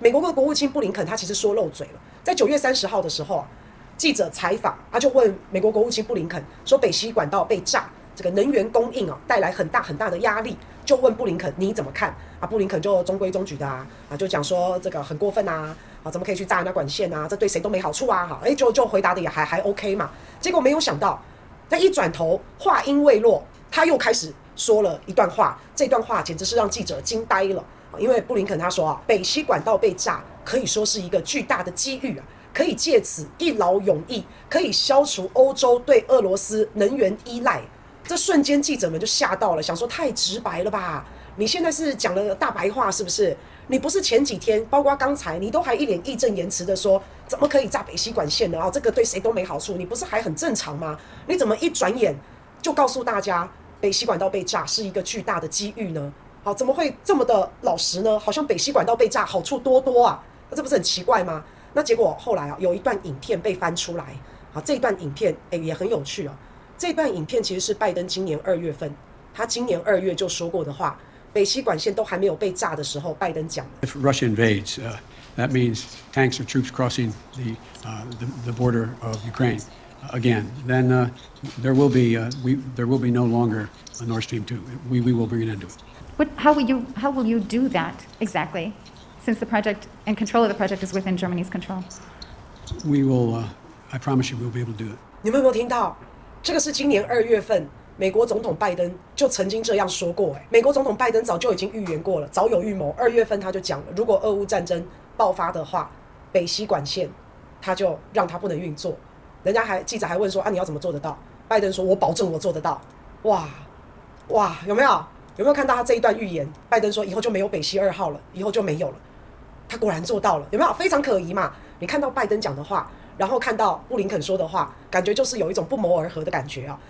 美国的国务卿布林肯他其实说漏嘴了，在九月三十号的时候啊，记者采访，他就问美国国务卿布林肯说，北溪管道被炸，这个能源供应啊带来很大很大的压力，就问布林肯你怎么看啊？布林肯就中规中矩的啊啊，就讲说这个很过分啊啊，怎么可以去炸那管线啊？这对谁都没好处啊！哈，哎，就就回答的也还还 OK 嘛。结果没有想到，他一转头话音未落，他又开始说了一段话，这段话简直是让记者惊呆了。因为布林肯他说啊，北溪管道被炸可以说是一个巨大的机遇啊，可以借此一劳永逸，可以消除欧洲对俄罗斯能源依赖。这瞬间记者们就吓到了，想说太直白了吧？你现在是讲了大白话是不是？你不是前几天，包括刚才，你都还一脸义正言辞的说，怎么可以炸北溪管线呢？啊，这个对谁都没好处，你不是还很正常吗？你怎么一转眼就告诉大家北溪管道被炸是一个巨大的机遇呢？好，怎么会这么的老实呢？好像北溪管道被炸好处多多啊，那这不是很奇怪吗？那结果后来啊，有一段影片被翻出来，好，这段影片诶也很有趣啊。这段影片其实是拜登今年二月份，他今年二月就说过的话，北溪管线都还没有被炸的时候，拜登讲的：If Russia invades, uh, that means tanks or troops crossing the, uh, the, the border of Ukraine again. Then uh, there will be, uh, we, there will be no longer a Nord Stream 2. We, we will bring an end to it. What, how will you, how will you do that exactly, since the project and control of the project is within Germany's control? We will, uh, I promise you, we'll be able to do it. 你们有没有听到？这个是今年二月份，美国总统拜登就曾经这样说过。哎，美国总统拜登早就已经预言过了，早有预谋。二月份他就讲了，如果俄乌战争爆发的话，北溪管线他就让他不能运作。 人家还记者还问说啊，你要怎么做得到？拜登说，我保证我做得到。哇哇，有没有？有没有看到他这一段预言？拜登说以后就没有北溪二号了，以后就没有了。他果然做到了，有没有？非常可疑嘛？你看到拜登讲的话，然后看到布林肯说的话，感觉就是有一种不谋而合的感觉啊。